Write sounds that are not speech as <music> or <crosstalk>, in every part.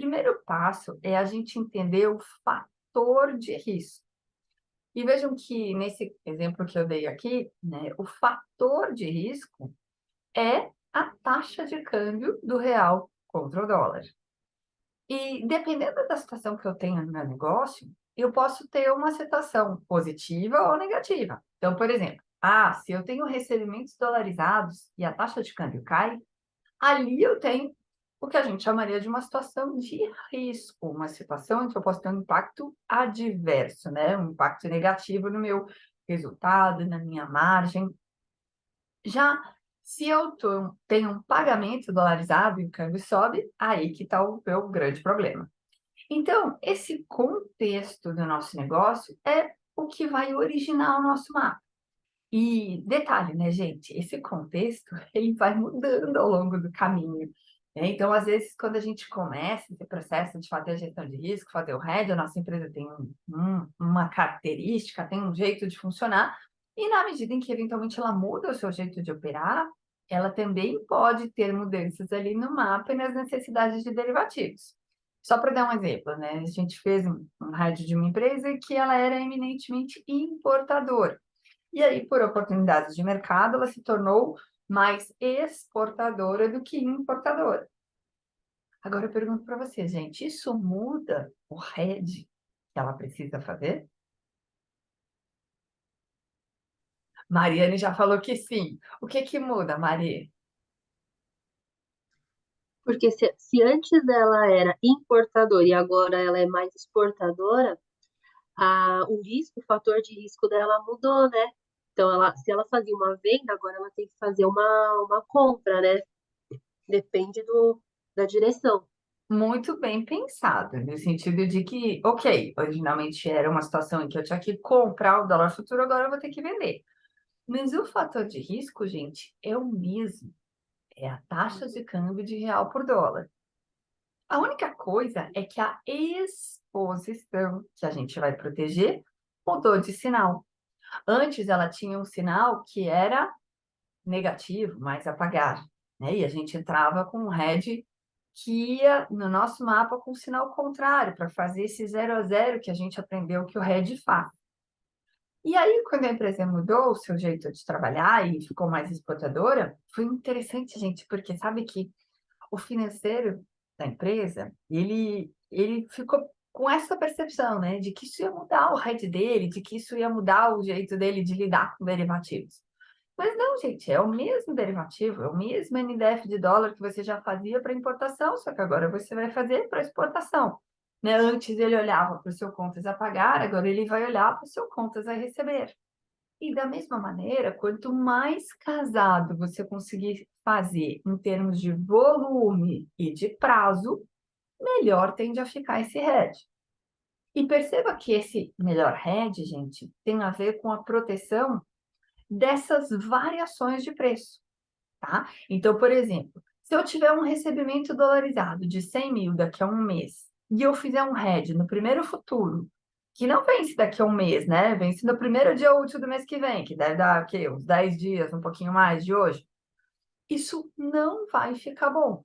primeiro passo é a gente entender o fator de risco. E vejam que nesse exemplo que eu dei aqui, né, o fator de risco é a taxa de câmbio do real contra o dólar. E dependendo da situação que eu tenho no meu negócio, eu posso ter uma situação positiva ou negativa. Então, por exemplo, ah, se eu tenho recebimentos dolarizados e a taxa de câmbio cai, ali eu tenho o que a gente chamaria de uma situação de risco, uma situação em que eu posso ter um impacto adverso, né? Um impacto negativo no meu resultado, na minha margem. Já se eu tenho um pagamento dolarizado e o câmbio sobe, aí que está o meu grande problema. Então, esse contexto do nosso negócio é o que vai originar o nosso mapa. E detalhe, né, gente? Esse contexto <laughs> ele vai mudando ao longo do caminho. Né? Então, às vezes, quando a gente começa esse processo de fazer a gestão de risco, fazer o RED, a nossa empresa tem um, um, uma característica, tem um jeito de funcionar, e na medida em que eventualmente ela muda o seu jeito de operar, ela também pode ter mudanças ali no mapa e nas necessidades de derivativos. Só para dar um exemplo, né? A gente fez um, um de uma empresa que ela era eminentemente importadora. E aí, por oportunidades de mercado, ela se tornou mais exportadora do que importadora. Agora eu pergunto para você, gente, isso muda o RED que ela precisa fazer? Mariane já falou que sim. O que que muda, Mari? Porque se, se antes ela era importadora e agora ela é mais exportadora, a, o risco, o fator de risco dela mudou, né? Então, ela, se ela fazia uma venda, agora ela tem que fazer uma, uma compra, né? Depende do, da direção. Muito bem pensado, no sentido de que, ok, originalmente era uma situação em que eu tinha que comprar o dólar futuro, agora eu vou ter que vender. Mas o fator de risco, gente, é o mesmo. É a taxa de câmbio de real por dólar. A única coisa é que a exposição que a gente vai proteger mudou de sinal. Antes ela tinha um sinal que era negativo, mais apagar, né? E a gente entrava com um head que ia no nosso mapa com o sinal contrário, para fazer esse zero a zero que a gente aprendeu que o head faz. E aí, quando a empresa mudou o seu jeito de trabalhar e ficou mais exportadora, foi interessante, gente, porque sabe que o financeiro da empresa, ele, ele ficou com essa percepção, né, de que isso ia mudar o head dele, de que isso ia mudar o jeito dele de lidar com derivativos. Mas não, gente, é o mesmo derivativo, é o mesmo NDF de dólar que você já fazia para importação, só que agora você vai fazer para exportação. Né? Antes ele olhava para o seu contas a pagar, agora ele vai olhar para o seu contas a receber. E da mesma maneira, quanto mais casado você conseguir fazer em termos de volume e de prazo, melhor tende a ficar esse head. E perceba que esse melhor head, gente, tem a ver com a proteção dessas variações de preço, tá? Então, por exemplo, se eu tiver um recebimento dolarizado de 100 mil daqui a um mês e eu fizer um head no primeiro futuro, que não vence daqui a um mês, né? Vence no primeiro dia útil do mês que vem, que deve dar, o quê? Uns 10 dias, um pouquinho mais de hoje. Isso não vai ficar bom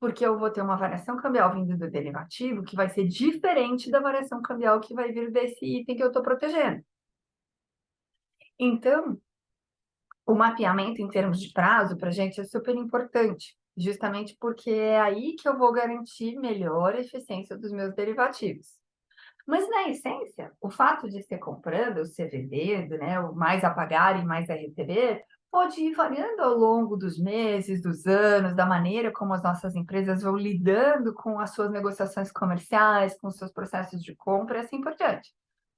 porque eu vou ter uma variação cambial vindo do derivativo que vai ser diferente da variação cambial que vai vir desse item que eu estou protegendo. Então, o mapeamento em termos de prazo para a gente é super importante, justamente porque é aí que eu vou garantir melhor eficiência dos meus derivativos. Mas, na essência, o fato de ser comprando, ser vendendo, né, o mais a pagar e mais a receber, pode ir variando ao longo dos meses, dos anos, da maneira como as nossas empresas vão lidando com as suas negociações comerciais, com os seus processos de compra e assim por diante.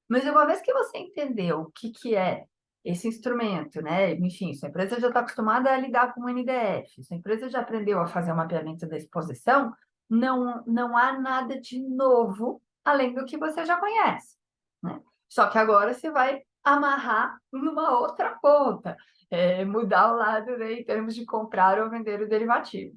Mas uma vez que você entendeu o que, que é esse instrumento, né? Enfim, sua empresa já está acostumada a lidar com o NDF, sua empresa já aprendeu a fazer o mapeamento da exposição, não, não há nada de novo além do que você já conhece. Né? Só que agora você vai amarrar numa outra ponta é, mudar o lado né, em termos de comprar ou vender o derivativo.